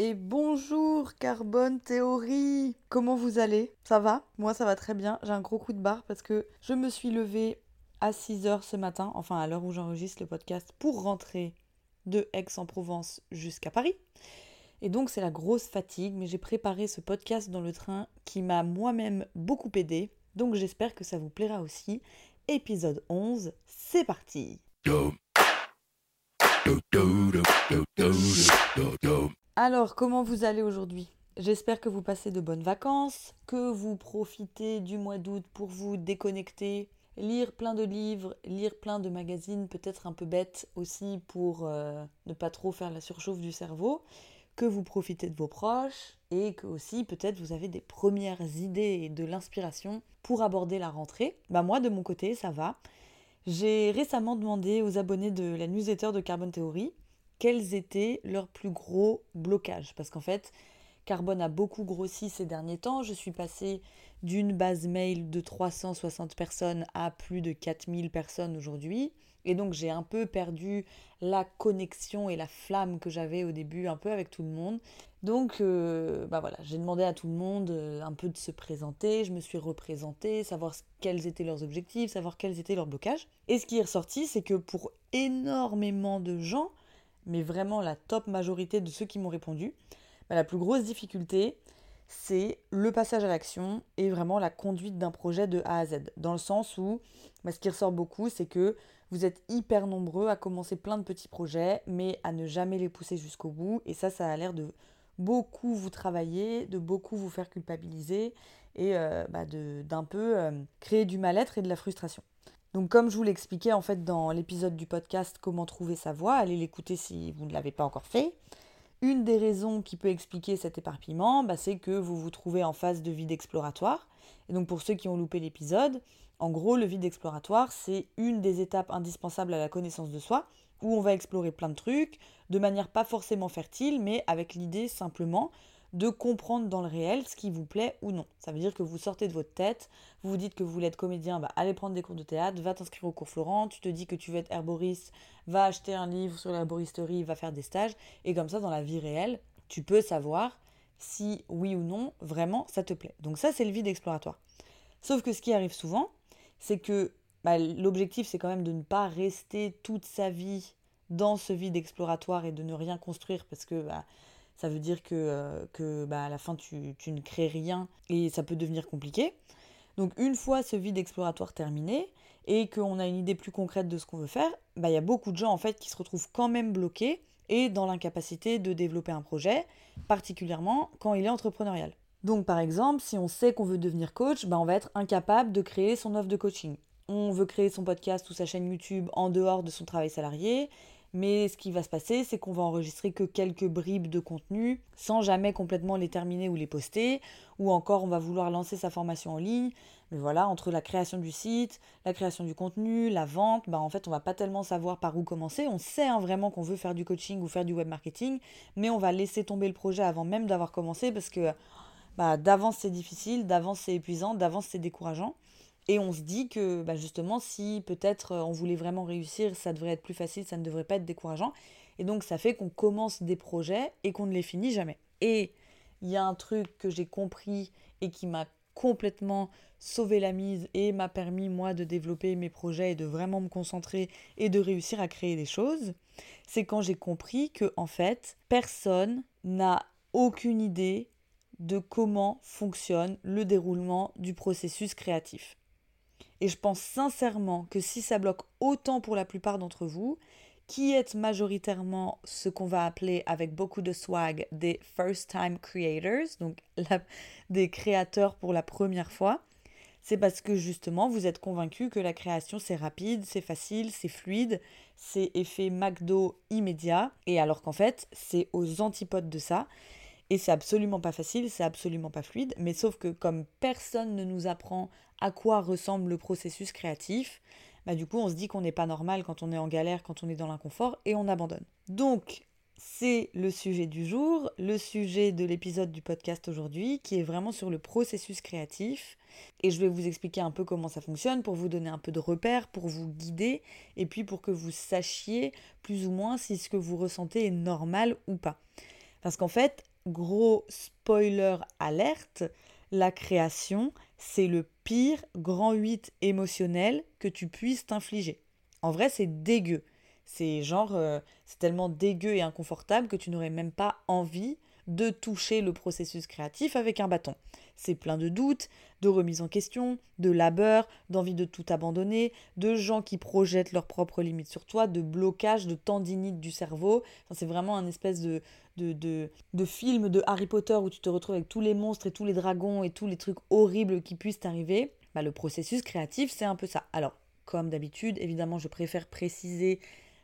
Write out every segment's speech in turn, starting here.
et bonjour Carbone Théorie Comment vous allez? Ça va? Moi ça va très bien, j'ai un gros coup de barre parce que je me suis levée à 6h ce matin, enfin à l'heure où j'enregistre le podcast, pour rentrer de Aix-en-Provence jusqu'à Paris. Et donc c'est la grosse fatigue, mais j'ai préparé ce podcast dans le train qui m'a moi-même beaucoup aidé, donc j'espère que ça vous plaira aussi. Épisode 11, c'est parti alors, comment vous allez aujourd'hui? J'espère que vous passez de bonnes vacances, que vous profitez du mois d'août pour vous déconnecter, lire plein de livres, lire plein de magazines, peut-être un peu bêtes aussi pour euh, ne pas trop faire la surchauffe du cerveau, que vous profitez de vos proches et que aussi peut-être vous avez des premières idées et de l'inspiration pour aborder la rentrée. Bah moi de mon côté ça va. J'ai récemment demandé aux abonnés de la newsletter de Carbon Theory quels étaient leurs plus gros blocages. Parce qu'en fait, Carbone a beaucoup grossi ces derniers temps. Je suis passée d'une base mail de 360 personnes à plus de 4000 personnes aujourd'hui. Et donc j'ai un peu perdu la connexion et la flamme que j'avais au début un peu avec tout le monde. Donc euh, bah voilà, j'ai demandé à tout le monde euh, un peu de se présenter, je me suis représentée, savoir quels étaient leurs objectifs, savoir quels étaient leurs blocages. Et ce qui est ressorti, c'est que pour énormément de gens, mais vraiment la top majorité de ceux qui m'ont répondu, bah, la plus grosse difficulté, c'est le passage à l'action et vraiment la conduite d'un projet de A à Z. Dans le sens où, bah, ce qui ressort beaucoup, c'est que vous êtes hyper nombreux à commencer plein de petits projets, mais à ne jamais les pousser jusqu'au bout. Et ça, ça a l'air de beaucoup vous travailler, de beaucoup vous faire culpabiliser et euh, bah, d'un peu euh, créer du mal-être et de la frustration. Donc comme je vous l'expliquais en fait dans l'épisode du podcast Comment trouver sa voie, allez l'écouter si vous ne l'avez pas encore fait. Une des raisons qui peut expliquer cet éparpillement, bah, c'est que vous vous trouvez en phase de vide exploratoire. Et donc pour ceux qui ont loupé l'épisode, en gros le vide exploratoire c'est une des étapes indispensables à la connaissance de soi, où on va explorer plein de trucs, de manière pas forcément fertile, mais avec l'idée simplement de comprendre dans le réel ce qui vous plaît ou non. Ça veut dire que vous sortez de votre tête, vous vous dites que vous voulez être comédien, bah, allez prendre des cours de théâtre, va t'inscrire au cours Florent, tu te dis que tu veux être herboriste, va acheter un livre sur l'herboristerie, va faire des stages, et comme ça dans la vie réelle, tu peux savoir si oui ou non vraiment ça te plaît. Donc ça c'est le vide exploratoire. Sauf que ce qui arrive souvent, c'est que bah, l'objectif c'est quand même de ne pas rester toute sa vie dans ce vide exploratoire et de ne rien construire parce que bah, ça veut dire que, euh, que bah, à la fin tu, ne crées rien et ça peut devenir compliqué. Donc une fois ce vide exploratoire terminé et qu'on a une idée plus concrète de ce qu'on veut faire, bah, il y a beaucoup de gens en fait qui se retrouvent quand même bloqués et dans l'incapacité de développer un projet, particulièrement quand il est entrepreneurial. Donc par exemple, si on sait qu'on veut devenir coach, bah, on va être incapable de créer son offre de coaching. On veut créer son podcast ou sa chaîne YouTube en dehors de son travail salarié, mais ce qui va se passer, c'est qu'on va enregistrer que quelques bribes de contenu sans jamais complètement les terminer ou les poster. Ou encore, on va vouloir lancer sa formation en ligne. Mais voilà, entre la création du site, la création du contenu, la vente, bah en fait, on va pas tellement savoir par où commencer. On sait hein, vraiment qu'on veut faire du coaching ou faire du web marketing, mais on va laisser tomber le projet avant même d'avoir commencé parce que bah, d'avance c'est difficile, d'avance c'est épuisant, d'avance c'est décourageant. Et on se dit que bah, justement, si peut-être euh, on voulait vraiment réussir, ça devrait être plus facile, ça ne devrait pas être décourageant. Et donc ça fait qu'on commence des projets et qu'on ne les finit jamais. Et il y a un truc que j'ai compris et qui m'a complètement sauvé la mise et m'a permis moi de développer mes projets et de vraiment me concentrer et de réussir à créer des choses, c'est quand j'ai compris que en fait, personne n'a aucune idée de comment fonctionne le déroulement du processus créatif. Et je pense sincèrement que si ça bloque autant pour la plupart d'entre vous, qui êtes majoritairement ce qu'on va appeler avec beaucoup de swag des first time creators, donc des créateurs pour la première fois, c'est parce que justement vous êtes convaincu que la création c'est rapide, c'est facile, c'est fluide, c'est effet McDo immédiat, et alors qu'en fait c'est aux antipodes de ça. Et c'est absolument pas facile, c'est absolument pas fluide, mais sauf que comme personne ne nous apprend à quoi ressemble le processus créatif, bah du coup on se dit qu'on n'est pas normal quand on est en galère, quand on est dans l'inconfort, et on abandonne. Donc c'est le sujet du jour, le sujet de l'épisode du podcast aujourd'hui, qui est vraiment sur le processus créatif. Et je vais vous expliquer un peu comment ça fonctionne pour vous donner un peu de repères, pour vous guider, et puis pour que vous sachiez plus ou moins si ce que vous ressentez est normal ou pas. Parce qu'en fait, gros spoiler alerte, la création, c'est le pire grand 8 émotionnel que tu puisses t'infliger. En vrai, c'est dégueu. C'est genre, euh, c'est tellement dégueu et inconfortable que tu n'aurais même pas envie de toucher le processus créatif avec un bâton. C'est plein de doutes, de remises en question, de labeur, d'envie de tout abandonner, de gens qui projettent leurs propres limites sur toi, de blocage, de tendinite du cerveau. c'est vraiment un espèce de, de, de, film de Harry Potter où tu te retrouves avec tous les monstres et tous les dragons et tous les trucs horribles qui puissent t'arriver. Bah, le processus créatif, c'est un peu ça. Alors, comme d'habitude, évidemment, je préfère préciser,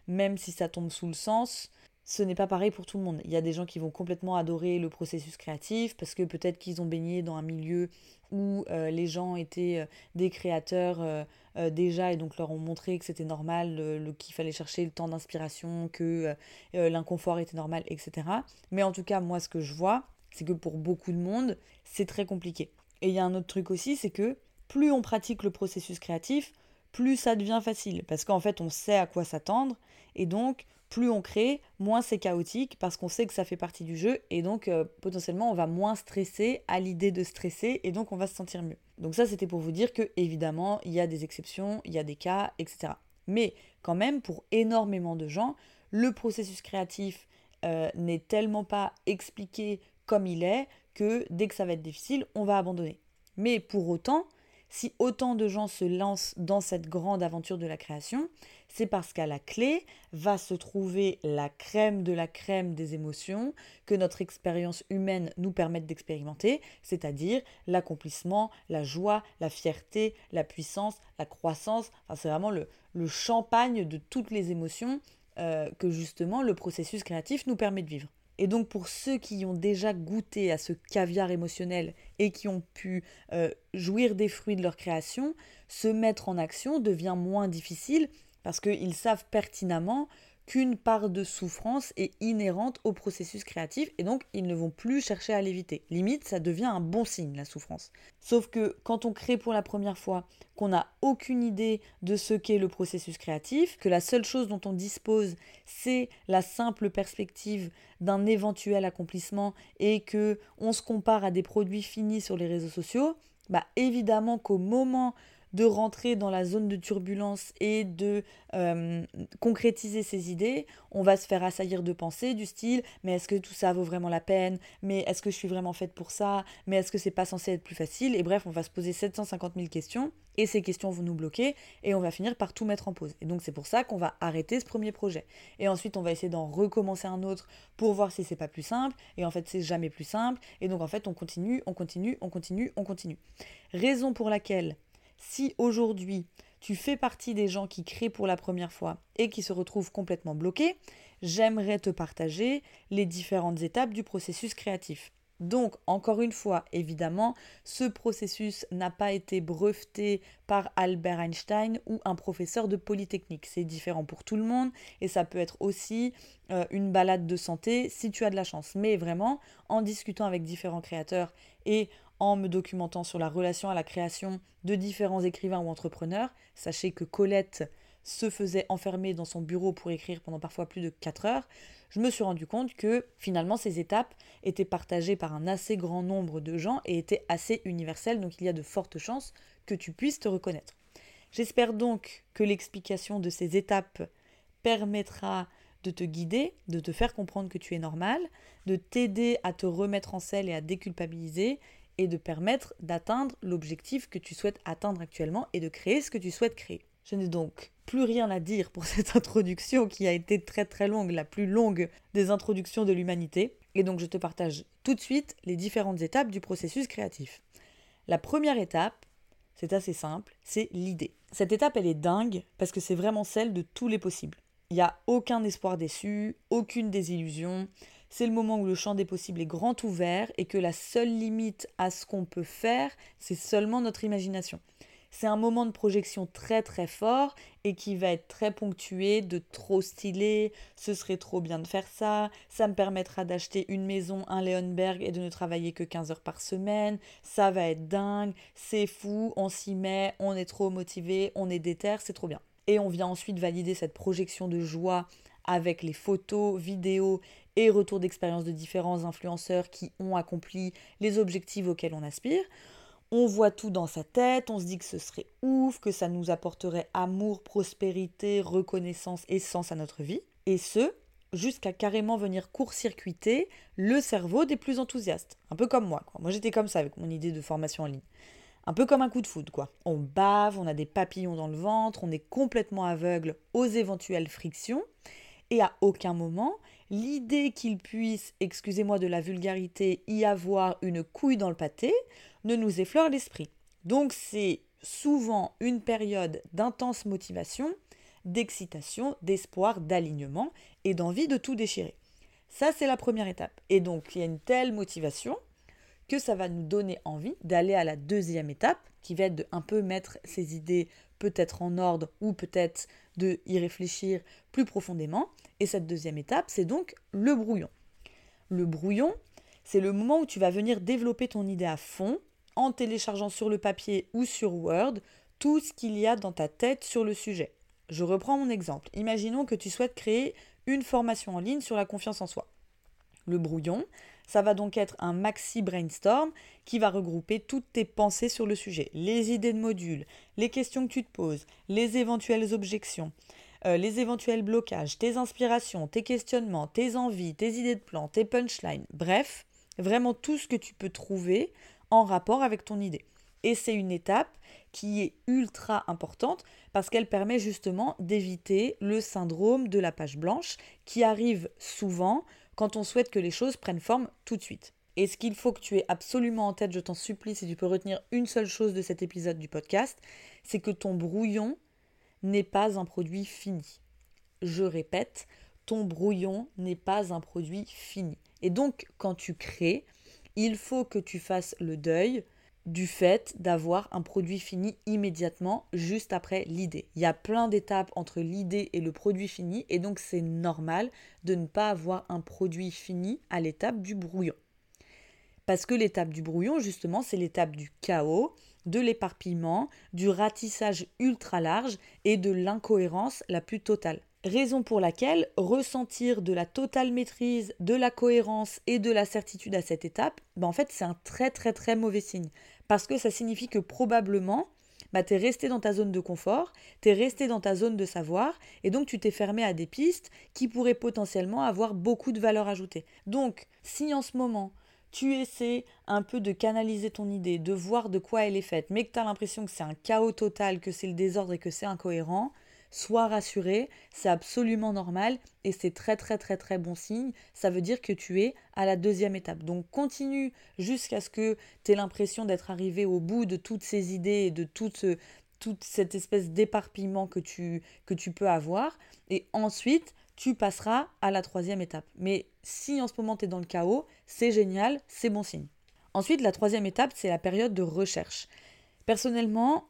même si ça tombe sous le sens, ce n'est pas pareil pour tout le monde. Il y a des gens qui vont complètement adorer le processus créatif parce que peut-être qu'ils ont baigné dans un milieu où euh, les gens étaient euh, des créateurs euh, déjà et donc leur ont montré que c'était normal, qu'il fallait chercher le temps d'inspiration, que l'inconfort était normal, etc. Mais en tout cas, moi, ce que je vois, c'est que pour beaucoup de monde, c'est très compliqué. Et il y a un autre truc aussi, c'est que plus on pratique le processus créatif, plus ça devient facile parce qu'en fait, on sait à quoi s'attendre et donc plus on crée, moins c'est chaotique parce qu'on sait que ça fait partie du jeu et donc euh, potentiellement on va moins stresser à l'idée de stresser et donc on va se sentir mieux. Donc ça c'était pour vous dire que évidemment il y a des exceptions, il y a des cas, etc. Mais quand même pour énormément de gens, le processus créatif euh, n'est tellement pas expliqué comme il est que dès que ça va être difficile, on va abandonner. Mais pour autant, si autant de gens se lancent dans cette grande aventure de la création, c'est parce qu'à la clé va se trouver la crème de la crème des émotions que notre expérience humaine nous permet d'expérimenter, c'est-à-dire l'accomplissement, la joie, la fierté, la puissance, la croissance. c'est vraiment le, champagne de toutes les émotions euh, que justement le processus créatif nous permet de vivre. Et donc pour ceux qui ont déjà goûté à ce caviar émotionnel et qui ont pu euh, jouir des fruits de leur création, se mettre en action devient moins difficile parce qu'ils savent pertinemment qu'une part de souffrance est inhérente au processus créatif et donc ils ne vont plus chercher à l'éviter. Limite, ça devient un bon signe, la souffrance. Sauf que quand on crée pour la première fois, qu'on n'a aucune idée de ce qu'est le processus créatif, que la seule chose dont on dispose, c'est la simple perspective d'un éventuel accomplissement et que on se compare à des produits finis sur les réseaux sociaux, bah évidemment qu'au moment de rentrer dans la zone de turbulence et de euh, concrétiser ses idées, on va se faire assaillir de pensées du style mais est-ce que tout ça vaut vraiment la peine? Mais est-ce que je suis vraiment faite pour ça? Mais est-ce que c'est pas censé être plus facile? Et bref, on va se poser 750 000 questions et ces questions vont nous bloquer et on va finir par tout mettre en pause. Et donc c'est pour ça qu'on va arrêter ce premier projet. Et ensuite on va essayer d'en recommencer un autre pour voir si c'est pas plus simple. Et en fait c'est jamais plus simple. Et donc en fait on continue, on continue, on continue, on continue. Raison pour laquelle si aujourd'hui tu fais partie des gens qui créent pour la première fois et qui se retrouvent complètement bloqués, j'aimerais te partager les différentes étapes du processus créatif. Donc, encore une fois, évidemment, ce processus n'a pas été breveté par Albert Einstein ou un professeur de Polytechnique. C'est différent pour tout le monde et ça peut être aussi euh, une balade de santé si tu as de la chance. Mais vraiment, en discutant avec différents créateurs et en me documentant sur la relation à la création de différents écrivains ou entrepreneurs. Sachez que Colette se faisait enfermer dans son bureau pour écrire pendant parfois plus de 4 heures. Je me suis rendu compte que finalement ces étapes étaient partagées par un assez grand nombre de gens et étaient assez universelles, donc il y a de fortes chances que tu puisses te reconnaître. J'espère donc que l'explication de ces étapes permettra de te guider, de te faire comprendre que tu es normal, de t'aider à te remettre en selle et à déculpabiliser et de permettre d'atteindre l'objectif que tu souhaites atteindre actuellement et de créer ce que tu souhaites créer. Je n'ai donc plus rien à dire pour cette introduction qui a été très très longue, la plus longue des introductions de l'humanité. Et donc je te partage tout de suite les différentes étapes du processus créatif. La première étape, c'est assez simple, c'est l'idée. Cette étape, elle est dingue parce que c'est vraiment celle de tous les possibles. Il n'y a aucun espoir déçu, aucune désillusion, c'est le moment où le champ des possibles est grand ouvert et que la seule limite à ce qu'on peut faire, c'est seulement notre imagination. C'est un moment de projection très très fort et qui va être très ponctué de trop stylé, ce serait trop bien de faire ça, ça me permettra d'acheter une maison, un Leonberg et de ne travailler que 15 heures par semaine, ça va être dingue, c'est fou, on s'y met, on est trop motivé, on est déter, c'est trop bien. Et on vient ensuite valider cette projection de joie avec les photos, vidéos et retours d'expérience de différents influenceurs qui ont accompli les objectifs auxquels on aspire. On voit tout dans sa tête, on se dit que ce serait ouf, que ça nous apporterait amour, prospérité, reconnaissance et sens à notre vie. Et ce, jusqu'à carrément venir court-circuiter le cerveau des plus enthousiastes. Un peu comme moi. Moi j'étais comme ça avec mon idée de formation en ligne. Un peu comme un coup de foudre, quoi. On bave, on a des papillons dans le ventre, on est complètement aveugle aux éventuelles frictions, et à aucun moment, l'idée qu'il puisse, excusez-moi de la vulgarité, y avoir une couille dans le pâté ne nous effleure l'esprit. Donc c'est souvent une période d'intense motivation, d'excitation, d'espoir, d'alignement et d'envie de tout déchirer. Ça, c'est la première étape. Et donc, il y a une telle motivation que ça va nous donner envie d'aller à la deuxième étape, qui va être de un peu mettre ses idées peut-être en ordre ou peut-être de y réfléchir plus profondément. Et cette deuxième étape, c'est donc le brouillon. Le brouillon, c'est le moment où tu vas venir développer ton idée à fond en téléchargeant sur le papier ou sur Word tout ce qu'il y a dans ta tête sur le sujet. Je reprends mon exemple. Imaginons que tu souhaites créer une formation en ligne sur la confiance en soi. Le brouillon, ça va donc être un maxi brainstorm qui va regrouper toutes tes pensées sur le sujet, les idées de modules, les questions que tu te poses, les éventuelles objections, euh, les éventuels blocages, tes inspirations, tes questionnements, tes envies, tes idées de plan, tes punchlines, bref, vraiment tout ce que tu peux trouver en rapport avec ton idée. Et c'est une étape qui est ultra importante parce qu'elle permet justement d'éviter le syndrome de la page blanche qui arrive souvent quand on souhaite que les choses prennent forme tout de suite. Et ce qu'il faut que tu aies absolument en tête, je t'en supplie, si tu peux retenir une seule chose de cet épisode du podcast, c'est que ton brouillon n'est pas un produit fini. Je répète, ton brouillon n'est pas un produit fini. Et donc, quand tu crées, il faut que tu fasses le deuil du fait d'avoir un produit fini immédiatement juste après l'idée. Il y a plein d'étapes entre l'idée et le produit fini et donc c'est normal de ne pas avoir un produit fini à l'étape du brouillon. Parce que l'étape du brouillon, justement, c'est l'étape du chaos, de l'éparpillement, du ratissage ultra large et de l'incohérence la plus totale. Raison pour laquelle ressentir de la totale maîtrise, de la cohérence et de la certitude à cette étape, ben en fait c'est un très très très mauvais signe parce que ça signifie que probablement, bah, tu es resté dans ta zone de confort, tu es resté dans ta zone de savoir, et donc tu t'es fermé à des pistes qui pourraient potentiellement avoir beaucoup de valeur ajoutée. Donc, si en ce moment, tu essaies un peu de canaliser ton idée, de voir de quoi elle est faite, mais que tu as l'impression que c'est un chaos total, que c'est le désordre et que c'est incohérent, Sois rassuré, c'est absolument normal et c'est très très très très bon signe. Ça veut dire que tu es à la deuxième étape. Donc continue jusqu'à ce que tu aies l'impression d'être arrivé au bout de toutes ces idées et de toute, toute cette espèce d'éparpillement que tu, que tu peux avoir. Et ensuite, tu passeras à la troisième étape. Mais si en ce moment tu es dans le chaos, c'est génial, c'est bon signe. Ensuite, la troisième étape, c'est la période de recherche. Personnellement,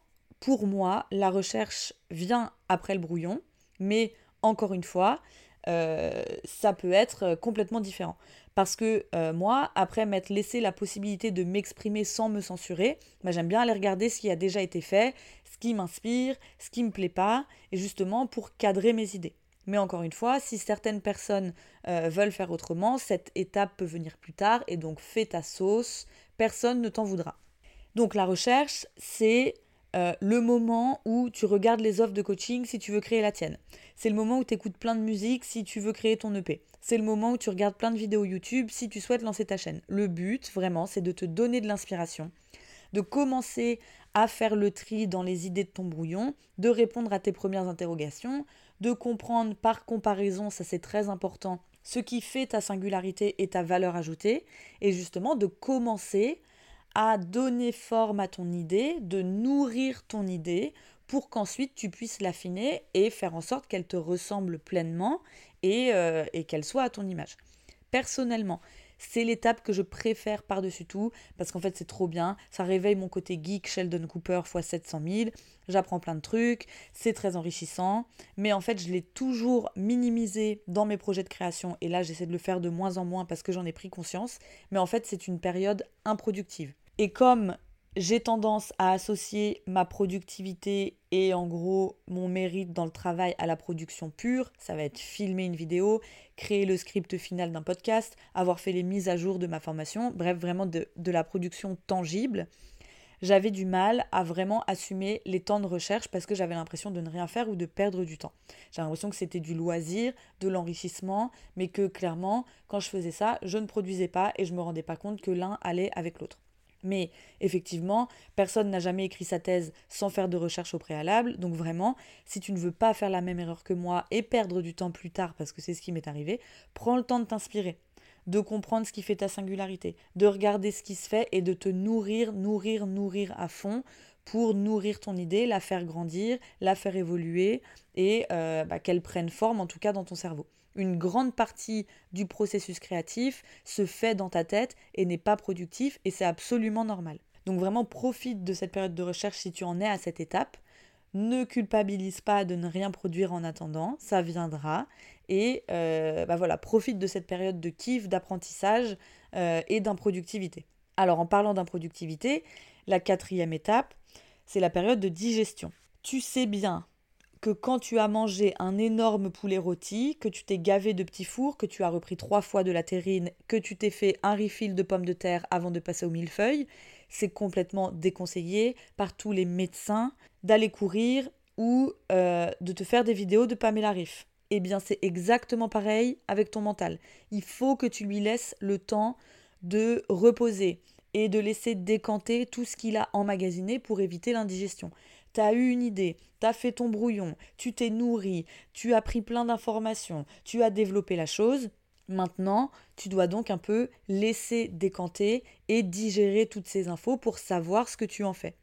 pour moi, la recherche vient après le brouillon, mais encore une fois, euh, ça peut être complètement différent. Parce que euh, moi, après m'être laissé la possibilité de m'exprimer sans me censurer, bah, j'aime bien aller regarder ce qui a déjà été fait, ce qui m'inspire, ce qui me plaît pas, et justement pour cadrer mes idées. Mais encore une fois, si certaines personnes euh, veulent faire autrement, cette étape peut venir plus tard, et donc fais ta sauce, personne ne t'en voudra. Donc la recherche, c'est euh, le moment où tu regardes les offres de coaching si tu veux créer la tienne. C'est le moment où tu écoutes plein de musique si tu veux créer ton EP. C'est le moment où tu regardes plein de vidéos YouTube si tu souhaites lancer ta chaîne. Le but, vraiment, c'est de te donner de l'inspiration, de commencer à faire le tri dans les idées de ton brouillon, de répondre à tes premières interrogations, de comprendre par comparaison, ça c'est très important, ce qui fait ta singularité et ta valeur ajoutée, et justement de commencer à donner forme à ton idée, de nourrir ton idée pour qu'ensuite tu puisses l'affiner et faire en sorte qu'elle te ressemble pleinement et, euh, et qu'elle soit à ton image. Personnellement, c'est l'étape que je préfère par-dessus tout parce qu'en fait c'est trop bien, ça réveille mon côté geek Sheldon Cooper x 700 000, j'apprends plein de trucs, c'est très enrichissant, mais en fait je l'ai toujours minimisé dans mes projets de création et là j'essaie de le faire de moins en moins parce que j'en ai pris conscience, mais en fait c'est une période improductive. Et comme j'ai tendance à associer ma productivité et en gros mon mérite dans le travail à la production pure. Ça va être filmer une vidéo, créer le script final d'un podcast, avoir fait les mises à jour de ma formation, bref, vraiment de, de la production tangible. J'avais du mal à vraiment assumer les temps de recherche parce que j'avais l'impression de ne rien faire ou de perdre du temps. J'ai l'impression que c'était du loisir, de l'enrichissement, mais que clairement, quand je faisais ça, je ne produisais pas et je ne me rendais pas compte que l'un allait avec l'autre. Mais effectivement, personne n'a jamais écrit sa thèse sans faire de recherche au préalable. Donc vraiment, si tu ne veux pas faire la même erreur que moi et perdre du temps plus tard, parce que c'est ce qui m'est arrivé, prends le temps de t'inspirer, de comprendre ce qui fait ta singularité, de regarder ce qui se fait et de te nourrir, nourrir, nourrir à fond pour nourrir ton idée, la faire grandir, la faire évoluer et euh, bah, qu'elle prenne forme en tout cas dans ton cerveau une grande partie du processus créatif se fait dans ta tête et n'est pas productif et c'est absolument normal. Donc vraiment profite de cette période de recherche si tu en es à cette étape. Ne culpabilise pas de ne rien produire en attendant, ça viendra. Et euh, bah voilà, profite de cette période de kiff, d'apprentissage euh, et d'improductivité. Alors en parlant d'improductivité, la quatrième étape, c'est la période de digestion. Tu sais bien que quand tu as mangé un énorme poulet rôti, que tu t'es gavé de petits fours, que tu as repris trois fois de la terrine, que tu t'es fait un refill de pommes de terre avant de passer au millefeuille, c'est complètement déconseillé par tous les médecins d'aller courir ou euh, de te faire des vidéos de Pamela Riff. Eh bien, c'est exactement pareil avec ton mental. Il faut que tu lui laisses le temps de reposer et de laisser décanter tout ce qu'il a emmagasiné pour éviter l'indigestion tu as eu une idée, tu as fait ton brouillon, tu t'es nourri, tu as pris plein d'informations, tu as développé la chose. Maintenant, tu dois donc un peu laisser décanter et digérer toutes ces infos pour savoir ce que tu en fais.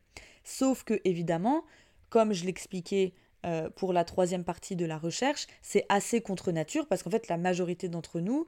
Sauf que, évidemment, comme je l'expliquais euh, pour la troisième partie de la recherche, c'est assez contre nature parce qu'en fait, la majorité d'entre nous,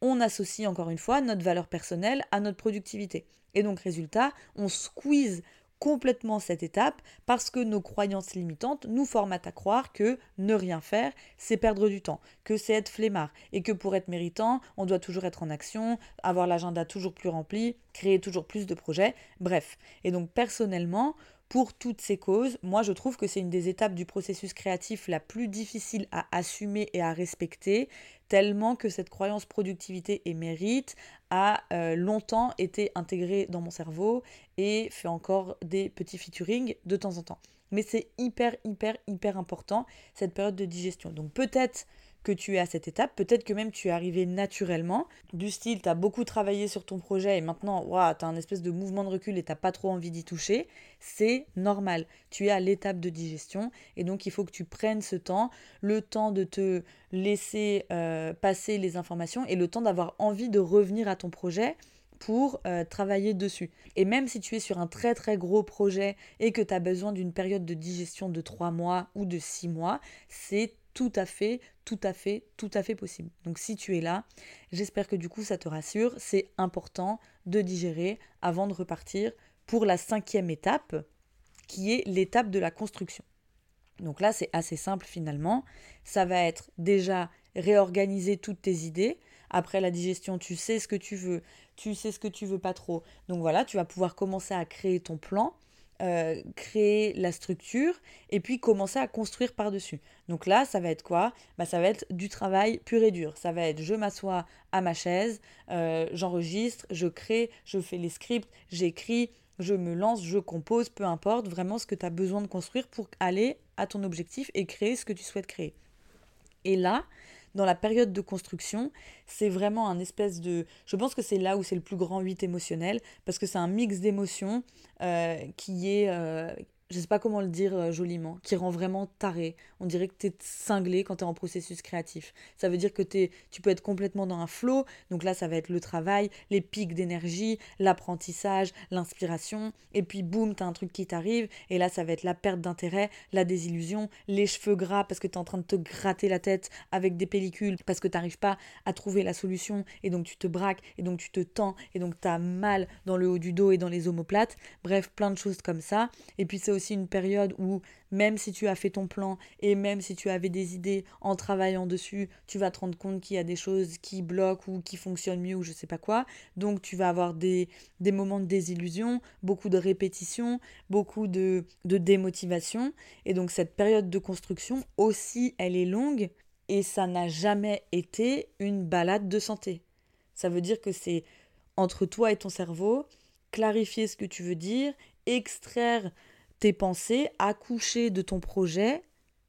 on associe encore une fois notre valeur personnelle à notre productivité. Et donc, résultat, on squeeze complètement cette étape parce que nos croyances limitantes nous formatent à croire que ne rien faire, c'est perdre du temps, que c'est être flemmard et que pour être méritant, on doit toujours être en action, avoir l'agenda toujours plus rempli, créer toujours plus de projets, bref. Et donc personnellement, pour toutes ces causes, moi je trouve que c'est une des étapes du processus créatif la plus difficile à assumer et à respecter, tellement que cette croyance productivité et mérite a euh, longtemps été intégrée dans mon cerveau et fait encore des petits featuring de temps en temps. Mais c'est hyper, hyper, hyper important cette période de digestion. Donc peut-être que tu es à cette étape. Peut-être que même tu es arrivé naturellement. Du style, tu as beaucoup travaillé sur ton projet et maintenant, tu as un espèce de mouvement de recul et tu pas trop envie d'y toucher. C'est normal. Tu es à l'étape de digestion et donc il faut que tu prennes ce temps, le temps de te laisser euh, passer les informations et le temps d'avoir envie de revenir à ton projet pour euh, travailler dessus. Et même si tu es sur un très très gros projet et que tu as besoin d'une période de digestion de 3 mois ou de 6 mois, c'est tout à fait, tout à fait, tout à fait possible. Donc si tu es là, j'espère que du coup ça te rassure. C'est important de digérer avant de repartir pour la cinquième étape, qui est l'étape de la construction. Donc là, c'est assez simple finalement. Ça va être déjà réorganiser toutes tes idées. Après la digestion, tu sais ce que tu veux, tu sais ce que tu veux pas trop. Donc voilà, tu vas pouvoir commencer à créer ton plan euh, créer la structure et puis commencer à construire par-dessus. Donc là, ça va être quoi? Bah, Ça va être du travail pur et dur. Ça va être je m'assois à ma chaise, euh, j'enregistre, je crée, je fais les scripts, j'écris, je me lance, je compose, peu importe, vraiment ce que tu as besoin de construire pour aller à ton objectif et créer ce que tu souhaites créer. Et là, dans la période de construction, c'est vraiment un espèce de... Je pense que c'est là où c'est le plus grand 8 émotionnel, parce que c'est un mix d'émotions euh, qui est... Je sais pas comment le dire euh, joliment, qui rend vraiment taré. On dirait que tu es cinglé quand tu es en processus créatif. Ça veut dire que tu peux être complètement dans un flow. Donc là, ça va être le travail, les pics d'énergie, l'apprentissage, l'inspiration. Et puis, boum, tu as un truc qui t'arrive. Et là, ça va être la perte d'intérêt, la désillusion, les cheveux gras parce que tu es en train de te gratter la tête avec des pellicules parce que tu n'arrives pas à trouver la solution. Et donc, tu te braques et donc tu te tends et donc tu as mal dans le haut du dos et dans les omoplates. Bref, plein de choses comme ça. Et puis, c'est aussi une période où même si tu as fait ton plan et même si tu avais des idées en travaillant dessus, tu vas te rendre compte qu'il y a des choses qui bloquent ou qui fonctionnent mieux ou je sais pas quoi. Donc tu vas avoir des, des moments de désillusion, beaucoup de répétitions, beaucoup de, de démotivation. Et donc cette période de construction aussi, elle est longue et ça n'a jamais été une balade de santé. Ça veut dire que c'est entre toi et ton cerveau, clarifier ce que tu veux dire, extraire tes pensées, accoucher de ton projet.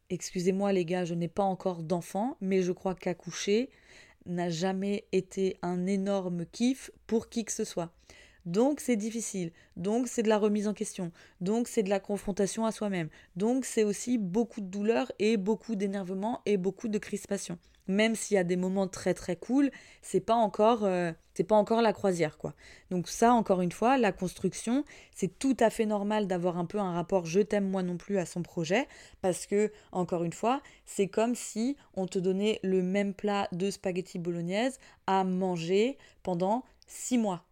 Excusez-moi les gars, je n'ai pas encore d'enfant, mais je crois qu'accoucher n'a jamais été un énorme kiff pour qui que ce soit. Donc c'est difficile, donc c'est de la remise en question, donc c'est de la confrontation à soi-même, donc c'est aussi beaucoup de douleur et beaucoup d'énervement et beaucoup de crispation même s'il y a des moments très très cool, c'est pas encore euh, c'est pas encore la croisière quoi. Donc ça encore une fois, la construction, c'est tout à fait normal d'avoir un peu un rapport je t'aime moi non plus à son projet parce que encore une fois, c'est comme si on te donnait le même plat de spaghetti bolognaise à manger pendant six mois.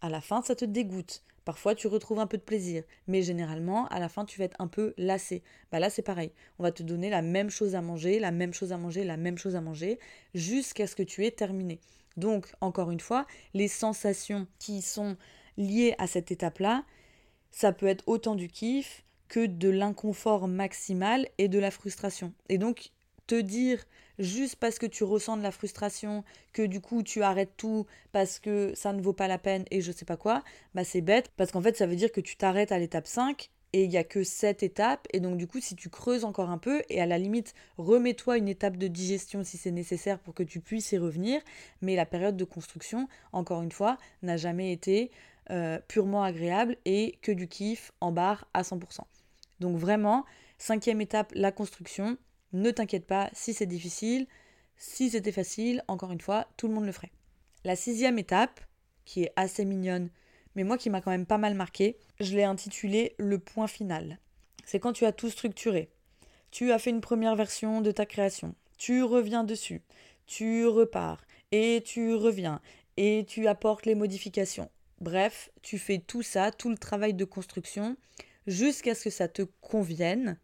À la fin, ça te dégoûte. Parfois, tu retrouves un peu de plaisir, mais généralement, à la fin, tu vas être un peu lassé. Bah là, c'est pareil. On va te donner la même chose à manger, la même chose à manger, la même chose à manger, jusqu'à ce que tu aies terminé. Donc, encore une fois, les sensations qui sont liées à cette étape-là, ça peut être autant du kiff que de l'inconfort maximal et de la frustration. Et donc, te dire juste parce que tu ressens de la frustration, que du coup tu arrêtes tout parce que ça ne vaut pas la peine et je sais pas quoi, bah c'est bête parce qu'en fait ça veut dire que tu t'arrêtes à l'étape 5 et il n'y a que cette étape et donc du coup si tu creuses encore un peu et à la limite remets-toi une étape de digestion si c'est nécessaire pour que tu puisses y revenir, mais la période de construction, encore une fois, n'a jamais été euh, purement agréable et que du kiff en barre à 100%. Donc vraiment, cinquième étape, la construction. Ne t'inquiète pas si c'est difficile. Si c'était facile, encore une fois, tout le monde le ferait. La sixième étape, qui est assez mignonne, mais moi qui m'a quand même pas mal marqué, je l'ai intitulée le point final. C'est quand tu as tout structuré. Tu as fait une première version de ta création. Tu reviens dessus. Tu repars. Et tu reviens. Et tu apportes les modifications. Bref, tu fais tout ça, tout le travail de construction, jusqu'à ce que ça te convienne.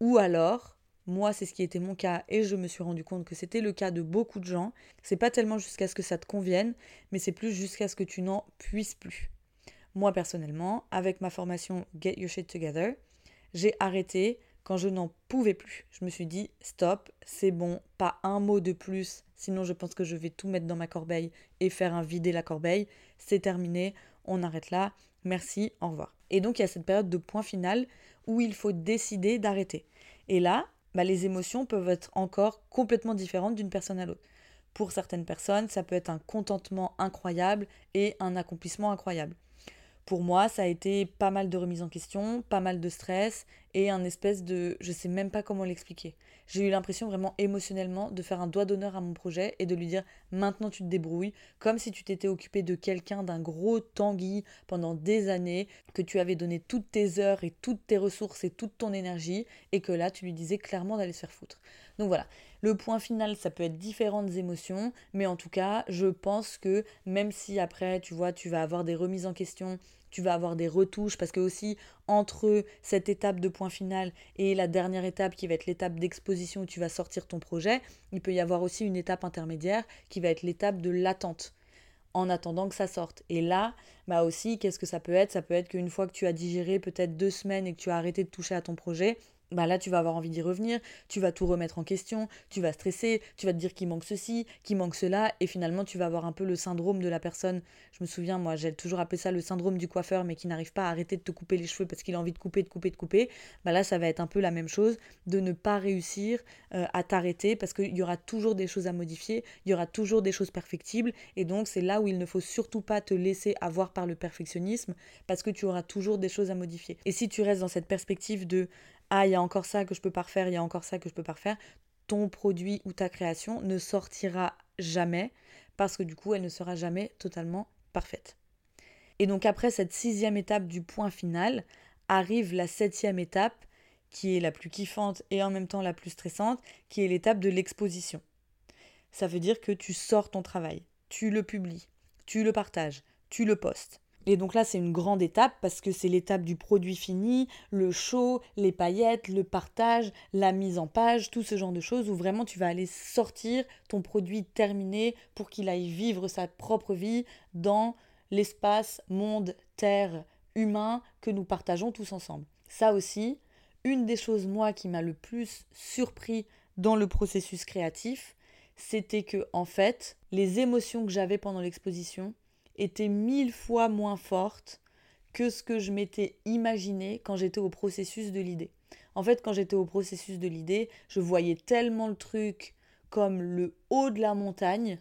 Ou alors, moi, c'est ce qui était mon cas et je me suis rendu compte que c'était le cas de beaucoup de gens. C'est pas tellement jusqu'à ce que ça te convienne, mais c'est plus jusqu'à ce que tu n'en puisses plus. Moi, personnellement, avec ma formation Get Your Shit Together, j'ai arrêté quand je n'en pouvais plus. Je me suis dit stop, c'est bon, pas un mot de plus, sinon je pense que je vais tout mettre dans ma corbeille et faire un vider la corbeille. C'est terminé, on arrête là. Merci, au revoir. Et donc il y a cette période de point final où il faut décider d'arrêter. Et là, bah, les émotions peuvent être encore complètement différentes d'une personne à l'autre. Pour certaines personnes, ça peut être un contentement incroyable et un accomplissement incroyable. Pour moi, ça a été pas mal de remises en question, pas mal de stress et un espèce de... je sais même pas comment l'expliquer. J'ai eu l'impression vraiment émotionnellement de faire un doigt d'honneur à mon projet et de lui dire maintenant tu te débrouilles, comme si tu t'étais occupé de quelqu'un, d'un gros tanguy pendant des années, que tu avais donné toutes tes heures et toutes tes ressources et toute ton énergie et que là tu lui disais clairement d'aller se faire foutre. Donc voilà, le point final, ça peut être différentes émotions, mais en tout cas, je pense que même si après, tu vois, tu vas avoir des remises en question, tu vas avoir des retouches, parce que aussi, entre cette étape de point final et la dernière étape qui va être l'étape d'exposition où tu vas sortir ton projet, il peut y avoir aussi une étape intermédiaire qui va être l'étape de l'attente en attendant que ça sorte. Et là, bah aussi, qu'est-ce que ça peut être? Ça peut être qu'une fois que tu as digéré peut-être deux semaines et que tu as arrêté de toucher à ton projet, bah là tu vas avoir envie d'y revenir, tu vas tout remettre en question, tu vas stresser, tu vas te dire qu'il manque ceci, qu'il manque cela, et finalement tu vas avoir un peu le syndrome de la personne. Je me souviens, moi j'ai toujours appelé ça le syndrome du coiffeur, mais qui n'arrive pas à arrêter de te couper les cheveux parce qu'il a envie de couper, de couper, de couper. Bah là ça va être un peu la même chose, de ne pas réussir euh, à t'arrêter parce qu'il y aura toujours des choses à modifier, il y aura toujours des choses perfectibles, et donc c'est là où il ne faut surtout pas te laisser avoir par le perfectionnisme parce que tu auras toujours des choses à modifier. Et si tu restes dans cette perspective de ah, il y a encore ça que je peux pas refaire, il y a encore ça que je peux pas refaire, ton produit ou ta création ne sortira jamais parce que du coup, elle ne sera jamais totalement parfaite. Et donc après cette sixième étape du point final, arrive la septième étape qui est la plus kiffante et en même temps la plus stressante, qui est l'étape de l'exposition. Ça veut dire que tu sors ton travail, tu le publies, tu le partages, tu le postes. Et donc là, c'est une grande étape parce que c'est l'étape du produit fini, le show, les paillettes, le partage, la mise en page, tout ce genre de choses où vraiment tu vas aller sortir ton produit terminé pour qu'il aille vivre sa propre vie dans l'espace, monde, terre, humain que nous partageons tous ensemble. Ça aussi, une des choses, moi, qui m'a le plus surpris dans le processus créatif, c'était que, en fait, les émotions que j'avais pendant l'exposition, était mille fois moins forte que ce que je m'étais imaginé quand j'étais au processus de l'idée. En fait, quand j'étais au processus de l'idée, je voyais tellement le truc comme le haut de la montagne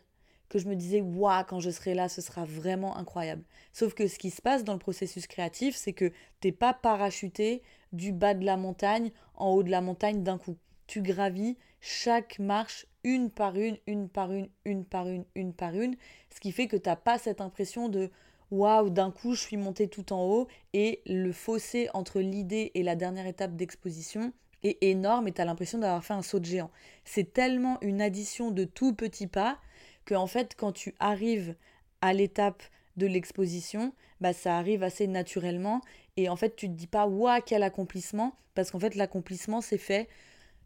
que je me disais, waouh, quand je serai là, ce sera vraiment incroyable. Sauf que ce qui se passe dans le processus créatif, c'est que t'es pas parachuté du bas de la montagne en haut de la montagne d'un coup. Tu gravis chaque marche une par une, une par une, une par une, une par une, ce qui fait que tu n'as pas cette impression de waouh, d'un coup je suis monté tout en haut et le fossé entre l'idée et la dernière étape d'exposition est énorme et tu as l'impression d'avoir fait un saut de géant. C'est tellement une addition de tout petits pas que en fait quand tu arrives à l'étape de l'exposition, bah ça arrive assez naturellement et en fait tu te dis pas waouh quel accomplissement parce qu'en fait l'accomplissement c'est fait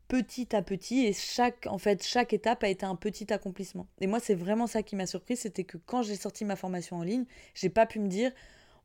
petit à petit et chaque en fait chaque étape a été un petit accomplissement. Et moi c'est vraiment ça qui m'a surpris, c'était que quand j'ai sorti ma formation en ligne, j'ai pas pu me dire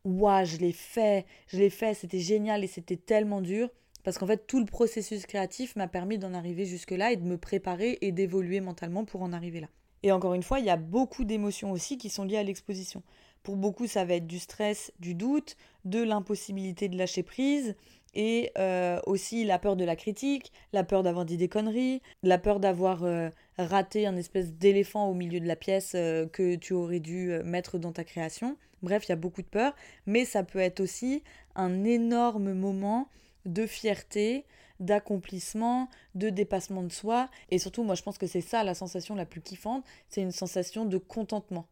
waouh, je l'ai fait, je l'ai fait, c'était génial et c'était tellement dur parce qu'en fait tout le processus créatif m'a permis d'en arriver jusque-là et de me préparer et d'évoluer mentalement pour en arriver là. Et encore une fois, il y a beaucoup d'émotions aussi qui sont liées à l'exposition. Pour beaucoup, ça va être du stress, du doute, de l'impossibilité de lâcher prise, et euh, aussi la peur de la critique, la peur d'avoir dit des conneries, la peur d'avoir euh, raté un espèce d'éléphant au milieu de la pièce euh, que tu aurais dû mettre dans ta création. Bref, il y a beaucoup de peur, mais ça peut être aussi un énorme moment de fierté, d'accomplissement, de dépassement de soi, et surtout moi je pense que c'est ça la sensation la plus kiffante, c'est une sensation de contentement.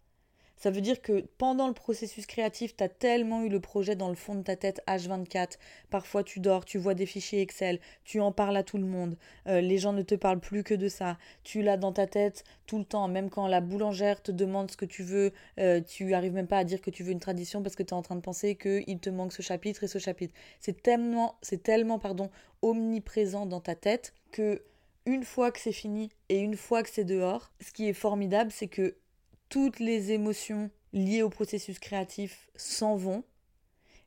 Ça veut dire que pendant le processus créatif, tu as tellement eu le projet dans le fond de ta tête H24. Parfois, tu dors, tu vois des fichiers Excel, tu en parles à tout le monde. Euh, les gens ne te parlent plus que de ça. Tu l'as dans ta tête tout le temps. Même quand la boulangère te demande ce que tu veux, euh, tu arrives même pas à dire que tu veux une tradition parce que tu es en train de penser qu'il te manque ce chapitre et ce chapitre. C'est tellement, c'est tellement pardon, omniprésent dans ta tête que une fois que c'est fini et une fois que c'est dehors, ce qui est formidable, c'est que toutes les émotions liées au processus créatif s'en vont.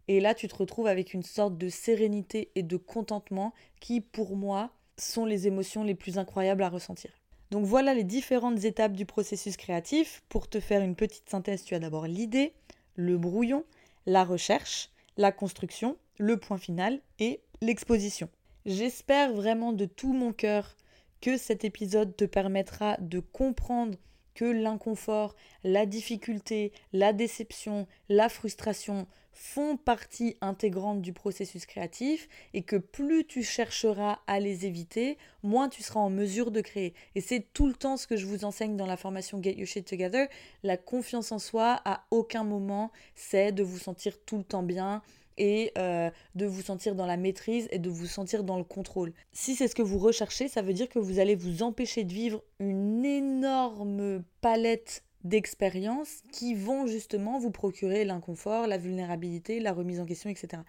Et là, tu te retrouves avec une sorte de sérénité et de contentement qui, pour moi, sont les émotions les plus incroyables à ressentir. Donc voilà les différentes étapes du processus créatif. Pour te faire une petite synthèse, tu as d'abord l'idée, le brouillon, la recherche, la construction, le point final et l'exposition. J'espère vraiment de tout mon cœur que cet épisode te permettra de comprendre que l'inconfort, la difficulté, la déception, la frustration font partie intégrante du processus créatif et que plus tu chercheras à les éviter, moins tu seras en mesure de créer. Et c'est tout le temps ce que je vous enseigne dans la formation Get Your Shit Together. La confiance en soi, à aucun moment, c'est de vous sentir tout le temps bien, et euh, de vous sentir dans la maîtrise et de vous sentir dans le contrôle. Si c'est ce que vous recherchez, ça veut dire que vous allez vous empêcher de vivre une énorme palette d'expériences qui vont justement vous procurer l'inconfort, la vulnérabilité, la remise en question, etc.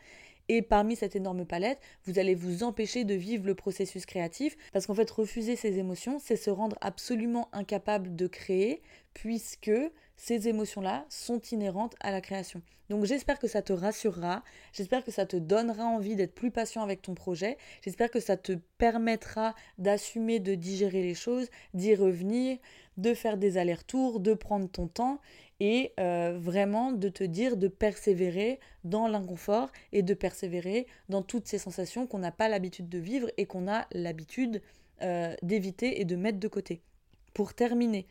Et parmi cette énorme palette, vous allez vous empêcher de vivre le processus créatif. Parce qu'en fait, refuser ces émotions, c'est se rendre absolument incapable de créer puisque ces émotions-là sont inhérentes à la création. Donc j'espère que ça te rassurera, j'espère que ça te donnera envie d'être plus patient avec ton projet, j'espère que ça te permettra d'assumer, de digérer les choses, d'y revenir, de faire des allers-retours, de prendre ton temps et euh, vraiment de te dire de persévérer dans l'inconfort et de persévérer dans toutes ces sensations qu'on n'a pas l'habitude de vivre et qu'on a l'habitude euh, d'éviter et de mettre de côté. Pour terminer,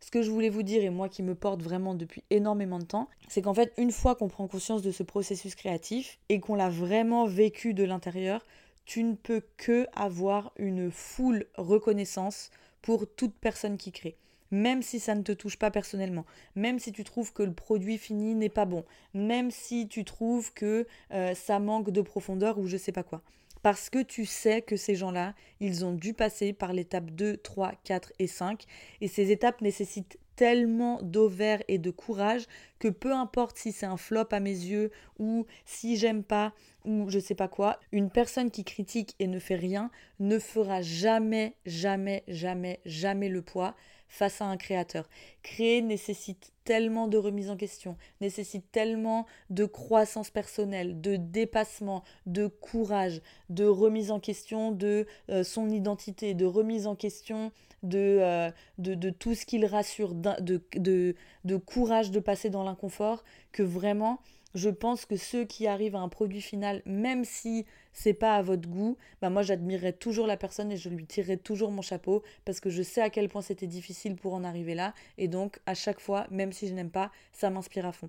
ce que je voulais vous dire, et moi qui me porte vraiment depuis énormément de temps, c'est qu'en fait, une fois qu'on prend conscience de ce processus créatif et qu'on l'a vraiment vécu de l'intérieur, tu ne peux que avoir une full reconnaissance pour toute personne qui crée. Même si ça ne te touche pas personnellement, même si tu trouves que le produit fini n'est pas bon, même si tu trouves que euh, ça manque de profondeur ou je sais pas quoi. Parce que tu sais que ces gens-là, ils ont dû passer par l'étape 2, 3, 4 et 5. Et ces étapes nécessitent tellement d'ovaire et de courage que peu importe si c'est un flop à mes yeux ou si j'aime pas ou je sais pas quoi, une personne qui critique et ne fait rien ne fera jamais, jamais, jamais, jamais le poids face à un créateur. Créer nécessite tellement de remise en question, nécessite tellement de croissance personnelle, de dépassement, de courage, de remise en question de euh, son identité, de remise en question de, euh, tout ce qu'il rassure, de courage de passer dans l'inconfort, que vraiment je pense que ceux qui arrivent à un produit final, même si c'est pas à votre goût, bah moi j'admirerais toujours la personne et je lui tirerais toujours mon chapeau parce que je sais à quel point c'était difficile pour en arriver là et donc à chaque fois, même si je n'aime pas, ça m'inspire à fond.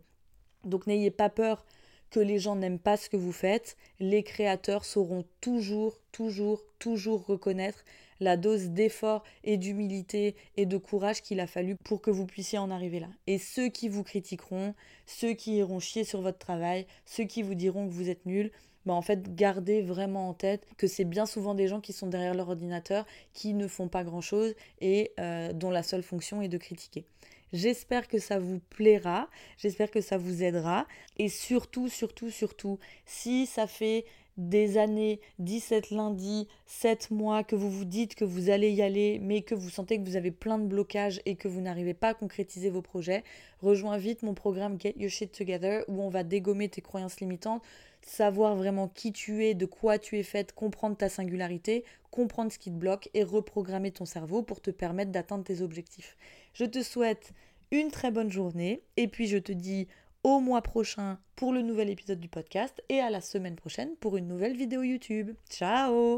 Donc n'ayez pas peur que les gens n'aiment pas ce que vous faites, les créateurs sauront toujours, toujours, toujours reconnaître la dose d'effort et d'humilité et de courage qu'il a fallu pour que vous puissiez en arriver là. Et ceux qui vous critiqueront, ceux qui iront chier sur votre travail, ceux qui vous diront que vous êtes nul, bah en fait, gardez vraiment en tête que c'est bien souvent des gens qui sont derrière leur ordinateur, qui ne font pas grand-chose et euh, dont la seule fonction est de critiquer. J'espère que ça vous plaira, j'espère que ça vous aidera. Et surtout, surtout, surtout, si ça fait des années, 17 lundis, 7 mois, que vous vous dites que vous allez y aller, mais que vous sentez que vous avez plein de blocages et que vous n'arrivez pas à concrétiser vos projets, rejoins vite mon programme Get Your Shit Together où on va dégommer tes croyances limitantes, savoir vraiment qui tu es, de quoi tu es faite, comprendre ta singularité, comprendre ce qui te bloque et reprogrammer ton cerveau pour te permettre d'atteindre tes objectifs. Je te souhaite une très bonne journée et puis je te dis au mois prochain pour le nouvel épisode du podcast et à la semaine prochaine pour une nouvelle vidéo YouTube. Ciao